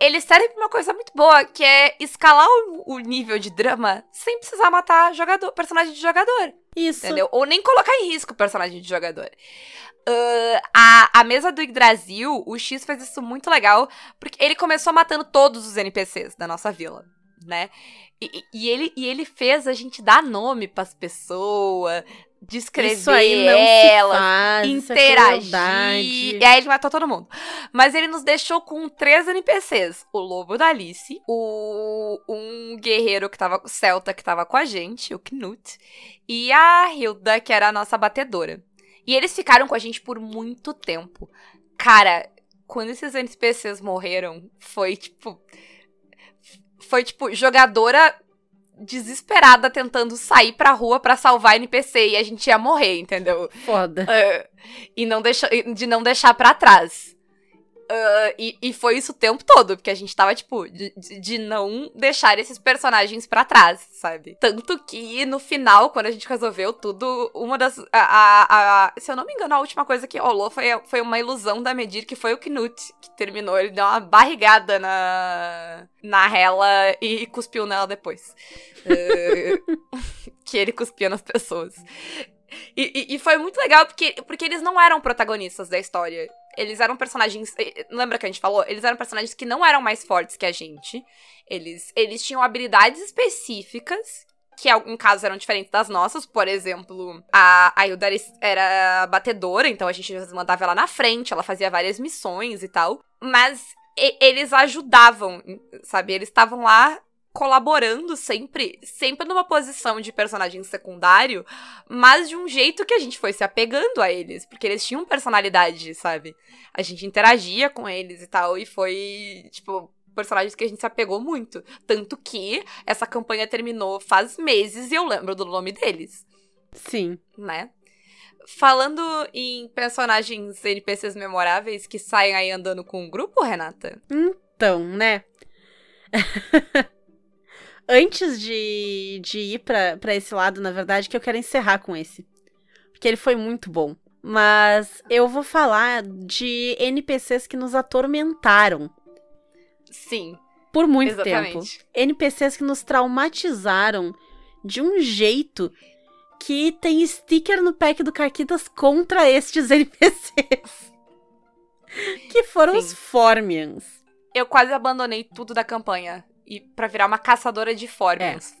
Eles servem pra uma coisa muito boa, que é escalar o, o nível de drama sem precisar matar jogador, personagem de jogador.
Isso.
Entendeu? Ou nem colocar em risco o personagem de jogador. Ah, a, a mesa do Yggdrasil, o X fez isso muito legal, porque ele começou matando todos os NPCs da nossa vila, né? E, e- ele, e ele fez a gente dar nome pras pessoas, descrever
Isso aí não se faz, é
interagir. e aí ele matou todo mundo. Mas ele nos deixou com três NPCs: o lobo da Alice, o um guerreiro que tava, celta que tava com a gente, o Knut, e a Hilda, que era a nossa batedora. E eles ficaram com a gente por muito tempo. Cara, quando esses NPCs morreram, foi tipo. Foi tipo, jogadora desesperada tentando sair pra rua pra salvar NPC e a gente ia morrer, entendeu?
Foda.
Ah, e não deixa, e de não deixar pra trás. Ah, e, e foi isso o tempo todo, porque a gente tava, tipo, de, de- não deixar esses personagens pra trás, sabe? Tanto que no final, quando a gente resolveu tudo, uma das. A, a- a- se eu não me engano, a última coisa que rolou foi, foi uma ilusão da Medir, que foi o Knut, que terminou. Ele deu uma barrigada na, na Hela e cuspiu nela depois. Ah, [LAUGHS] que ele cuspia nas pessoas. E, e- e foi muito legal porque, porque eles não eram protagonistas da história. Eles eram personagens. Lembra que a gente falou? Eles eram personagens que não eram mais fortes que a gente. Eles, eles tinham habilidades específicas. Que em algum caso eram diferentes das nossas. Por exemplo, a, a Hilda era- batedora, então a gente mandava ela na frente, ela fazia várias missões e tal. Mas e- eles ajudavam, sabe? Eles estavam lá colaborando sempre, sempre numa posição de personagem secundário, mas de um jeito que a gente foi se apegando a eles, porque eles tinham personalidade, sabe? A gente interagia com eles e tal, e foi, tipo, personagens que a gente se apegou muito. Tanto que essa campanha terminou faz meses e eu lembro do nome deles,
Sim.
né? Falando em personagens NPCs memoráveis que saem aí andando com um grupo, Renata?
Então, né? [LAUGHS] Antes de, de ir pra, pra esse lado, na verdade, que eu quero encerrar com esse. Porque ele foi muito bom. Mas eu vou falar de NPCs que nos atormentaram
Sim,
por muito tempo.
exatamente.
NPCs que nos traumatizaram de um jeito que tem sticker no pack do Caquitas contra estes [LAUGHS] NPCs. que foram
Sim.
os Formians.
Eu quase abandonei tudo da campanha e para virar uma caçadora de Formians.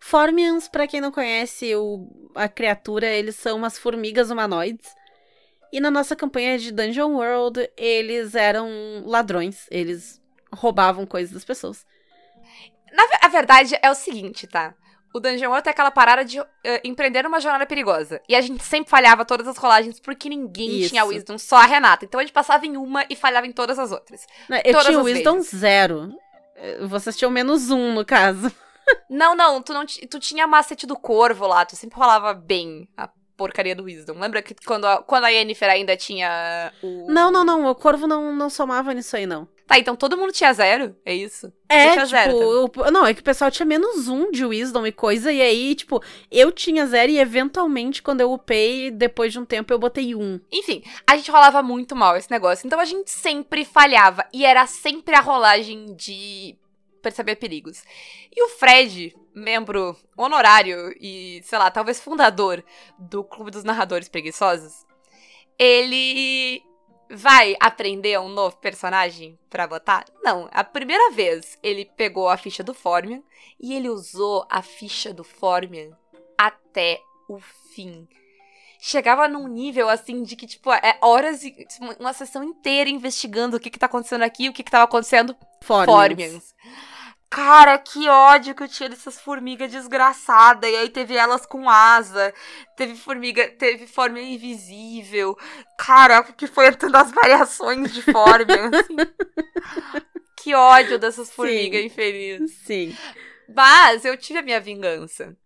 Formians, pra quem não conhece o- a criatura, eles são umas formigas humanoides. E na nossa campanha de Dungeon World, eles eram ladrões. Eles roubavam coisas das pessoas.
Na a verdade é o seguinte, tá? O Dungeon World tem aquela parada de eh, empreender uma jornada perigosa. E a gente sempre falhava todas as rolagens porque ninguém
Isso.
tinha Wisdom, só a Renata. Então a gente passava em uma e falhava em todas as outras.
Né, Eu
Todas
tinha Wisdom
vezes.
zero. Vocês tinham menos um, no caso.
Não, não, tu não tu tinha macete do corvo lá, tu sempre rolava bem a porcaria do Wisdom. Lembra que quando a, quando a Yennefer ainda tinha o.
Não, não, não. O corvo não, não somava nisso aí, não.
Tá, então todo mundo tinha zero? É isso?
É,
zero
tipo, o- não, é que o pessoal tinha menos um de Wisdom e coisa, e aí, tipo, eu tinha zero e eventualmente, quando eu upei, depois de um tempo, eu botei um.
Enfim, a gente rolava muito mal esse negócio. Então a gente sempre falhava. E era sempre a rolagem de perceber perigos. E o Fred, membro honorário e, sei lá, talvez fundador do Clube dos Narradores Preguiçosos, ele vai aprender um novo personagem pra botar? Não. A primeira vez ele pegou a ficha do Formian e ele usou a ficha do Formian até o fim chegava num nível assim de que, tipo, é horas e tipo, uma sessão inteira investigando o que que tá acontecendo aqui, o que que tava acontecendo.
Formians.
Formians. Cara, que ódio que eu tinha dessas formigas desgraçadas. E aí teve elas com asa. Teve formiga, teve formiga invisível. Cara, que foi [LAUGHS] entrando as variações de Formian. assim. que ódio dessas formigas infelizes.
Sim.
Mas eu tive a minha vingança.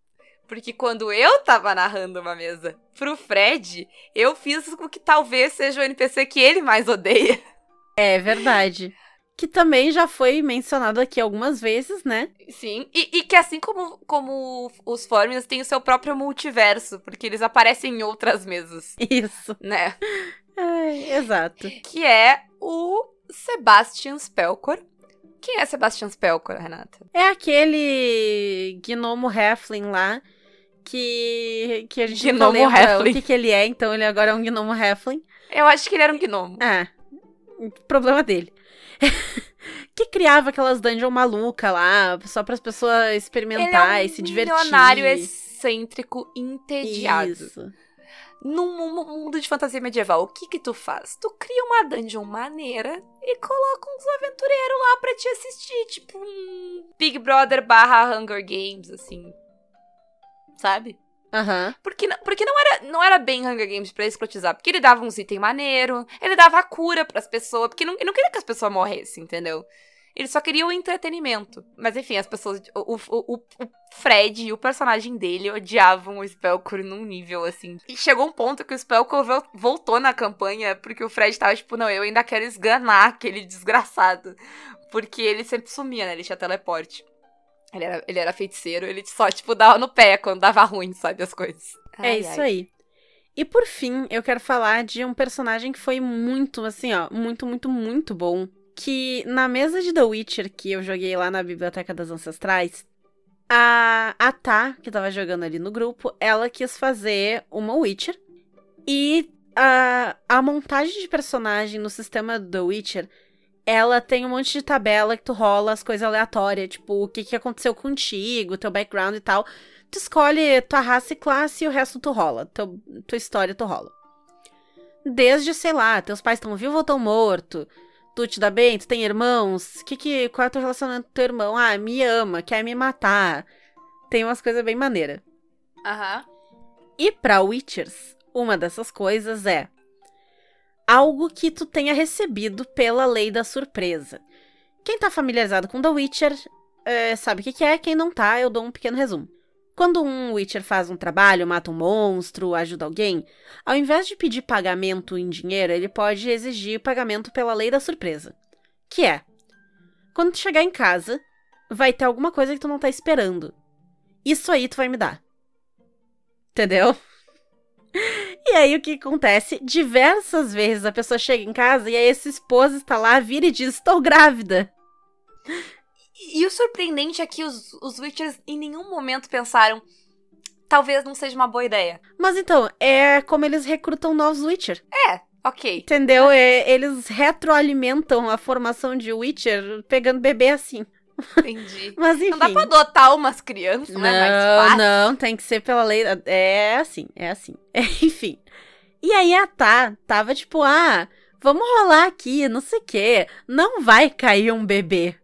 Porque quando eu tava narrando uma mesa pro Fred, eu fiz o que talvez seja o NPC que ele mais odeia.
É verdade. Que também já foi mencionado aqui algumas vezes, né?
Sim. E, e que assim como, como os Formians têm o seu próprio multiverso, porque eles aparecem em outras mesas, [LAUGHS]
Isso.
né?
É, exato.
Que é o Sebastian Spelkor. Quem é Sebastian Spelkor, Renata?
É aquele gnomo Heflin lá que, que a gente
Gnomo
não lembra o que, que ele é, então ele agora é um gnomo Heflin.
Eu acho que ele era um gnomo.
É, problema dele. [LAUGHS] que criava aquelas dungeon maluca lá, só para as pessoas experimentar
ele é
e
um
se divertir.
milionário excêntrico entediado.
Isso.
Num mu- mundo de fantasia medieval, o que que tu faz? Tu cria uma dungeon maneira e coloca uns aventureiros lá pra te assistir, tipo um Big Brother barra Hunger Games, assim. Sabe?
Aham.
Porque, não- porque não, era, não era bem Hunger Games pra escrotizar, porque ele dava uns itens maneiro, ele dava a cura pras pessoas, porque não, ele não queria que as pessoas morressem, entendeu? Ele só queria o entretenimento. Mas enfim, as pessoas. O, o, o, o Fred e o personagem dele odiavam o Spellcore num nível assim. E chegou um ponto que o Spellcore vol- voltou na campanha porque o Fred tava tipo, não, eu ainda quero esganar aquele desgraçado. Porque ele sempre sumia, né? Ele tinha teleporte. Ele era, ele era feiticeiro, ele só, tipo, dava no pé quando dava ruim, sabe? As coisas.
É
Ai,
isso
ai.
aí. E por fim, eu quero falar de um personagem que foi muito, assim, ó, muito, muito, muito bom. Que na mesa de The Witcher que eu joguei lá na Biblioteca das Ancestrais, a, a Tá, que tava jogando ali no grupo, ela quis fazer uma Witcher. E a, a montagem de personagem no sistema do The Witcher, ela tem um monte de tabela que tu rola as coisas aleatórias, tipo, o que, que aconteceu contigo, teu background e tal. Tu escolhe tua raça e classe e o resto tu rola. Teu, tua história tu rola. Desde, sei lá, teus pais estão vivos ou estão mortos. Tu te dá bem, tu tem irmãos. Que que, qual é o teu relacionamento com teu irmão? Ah, me ama, quer me matar. Tem umas coisas bem maneiras.
Aham.
E pra Witchers, uma dessas coisas é algo que tu tenha recebido pela lei da surpresa. Quem tá familiarizado com The Witcher é, sabe o que, que é, quem não tá, eu dou um pequeno resumo. Quando um Witcher faz um trabalho, mata um monstro, ajuda alguém, ao invés de pedir pagamento em dinheiro, ele pode exigir pagamento pela lei da surpresa. Que é: quando tu chegar em casa, vai ter alguma coisa que tu não tá esperando. Isso aí tu vai me dar. Entendeu? E aí o que acontece? Diversas vezes a pessoa chega em casa e aí essa esposa está lá, vira e diz: Estou grávida.
E o surpreendente é que os, os Witchers em nenhum momento pensaram. Talvez não seja uma boa ideia.
Mas então, é como eles recrutam novos Witcher.
É, ok.
Entendeu? É, eles retroalimentam a formação de Witcher pegando bebê assim.
Entendi. [LAUGHS]
Mas enfim.
Não dá pra adotar umas crianças, né? Mais
Não,
fácil.
não, tem que ser pela lei. É assim, é assim. [LAUGHS] enfim. E aí a Tá tava tipo, ah, vamos rolar aqui, não sei o quê. Não vai cair um bebê.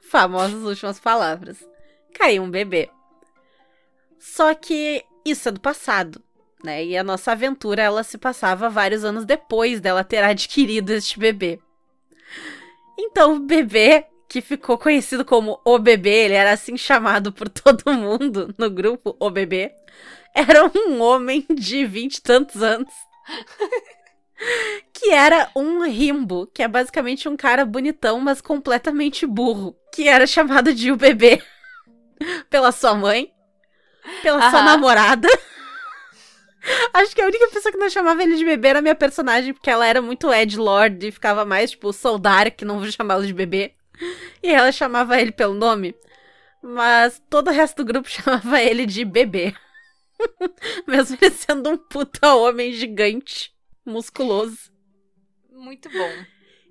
Famosas últimas palavras. Caiu um bebê. Só que isso é do passado, né? E a nossa aventura ela se passava vários anos depois dela ter adquirido este bebê. Então o bebê que ficou conhecido como o bebê, ele era assim chamado por [LAUGHS] todo mundo no grupo, o bebê, era um homem de vinte e tantos anos. que era um rimbo, que é basicamente um cara bonitão, mas completamente burro, que era chamado de o bebê [LAUGHS] pela sua mãe, pela sua namorada. Acho que a única pessoa que não chamava ele de bebê era a minha personagem, porque ela era muito Edgelord e ficava mais, tipo, soldar, que não vou chamá-lo de bebê. E ela chamava ele pelo nome. Mas todo o resto do grupo [LAUGHS] chamava ele de bebê. [LAUGHS] Mesmo ele sendo um puta homem gigante, musculoso.
Muito bom.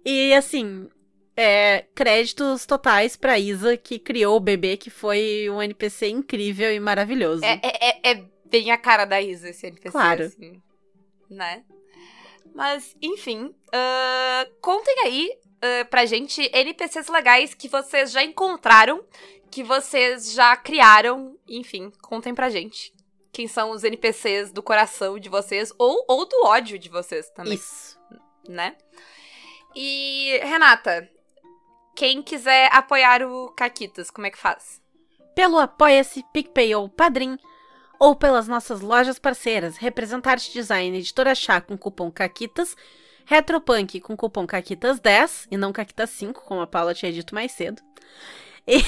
E assim, é, créditos totais pra Isa, que criou o bebê, que foi um NPC incrível e maravilhoso.
É, é, é- é bem a cara da Isa esse NPC,
Claro.
assim, né? Mas, enfim, ah, contem aí ah, pra gente NPCs legais que vocês já encontraram, que vocês já criaram, enfim, contem pra gente. Quem são os NPCs do coração de vocês, ou, ou do ódio de vocês também,
Isso.
né? E, Renata, quem quiser apoiar o Caquitas, como é que faz?
Pelo Apoia-se, PicPay ou Padrim, ou pelas nossas lojas parceiras, Representarte Design Editora Chá com cupom CAQUITAS, Retropunk com cupom CAQUITAS10, e não CAQUITAS5, como a Paula tinha dito mais cedo. E-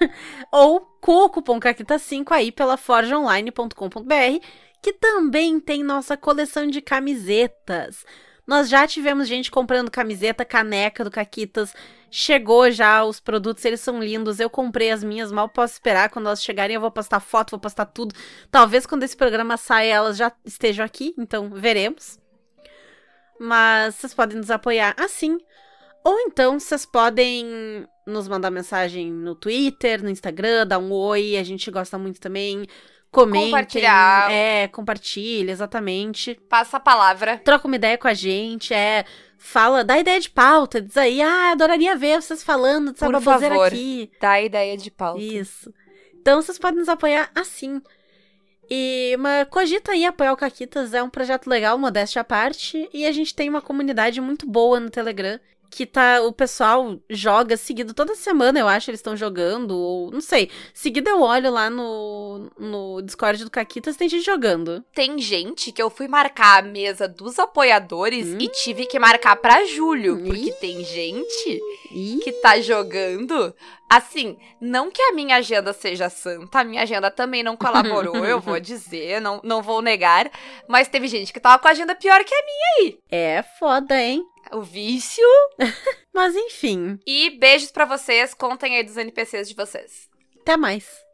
[LAUGHS] ou com o cupom CAQUITAS5 aí pela forgeonline.com.br, que também tem nossa coleção de camisetas. Nós já tivemos gente comprando camiseta, caneca do Caquitas, Chegou já os produtos, eles são lindos. Eu comprei as minhas, mal posso esperar. Quando elas chegarem, eu vou postar foto, vou postar tudo. Talvez quando esse programa saia, elas já estejam aqui, então veremos. Mas vocês podem nos apoiar assim. Ou então vocês podem nos mandar mensagem no Twitter, no Instagram, dar um oi, a gente gosta muito também. Comentem.
Compartilhar.
É, compartilha, exatamente
Passa a palavra.
troca uma ideia com a gente, é. Fala, dá ideia de pauta, diz aí, ah, adoraria ver vocês falando dessa
Por
baboseira
favor.
aqui.
Dá ideia de pauta.
Isso. Então vocês podem nos apoiar assim. E mas cogita aí apoiar o Caquitas, é um projeto legal, modéstia à parte, e a gente tem uma comunidade muito boa no Telegram. Que tá, o pessoal joga seguido toda semana, eu acho, eles estão jogando, ou não sei. Seguido eu olho lá no, no Discord do Caquitas, tem gente jogando.
Tem gente que eu fui marcar a mesa dos apoiadores
Hum.
e tive que marcar pra julho.
Ih.
Porque tem gente
Ih,
que tá jogando. Assim, não que a minha agenda seja santa, a minha agenda também não colaborou, eu vou [LAUGHS] dizer, não, não vou negar. Mas teve gente que tava com a agenda pior que a minha.
é foda, hein?
O vício. [LAUGHS]
Mas enfim,
E beijos pra vocês, contem aí dos NPCs de vocês.
até mais.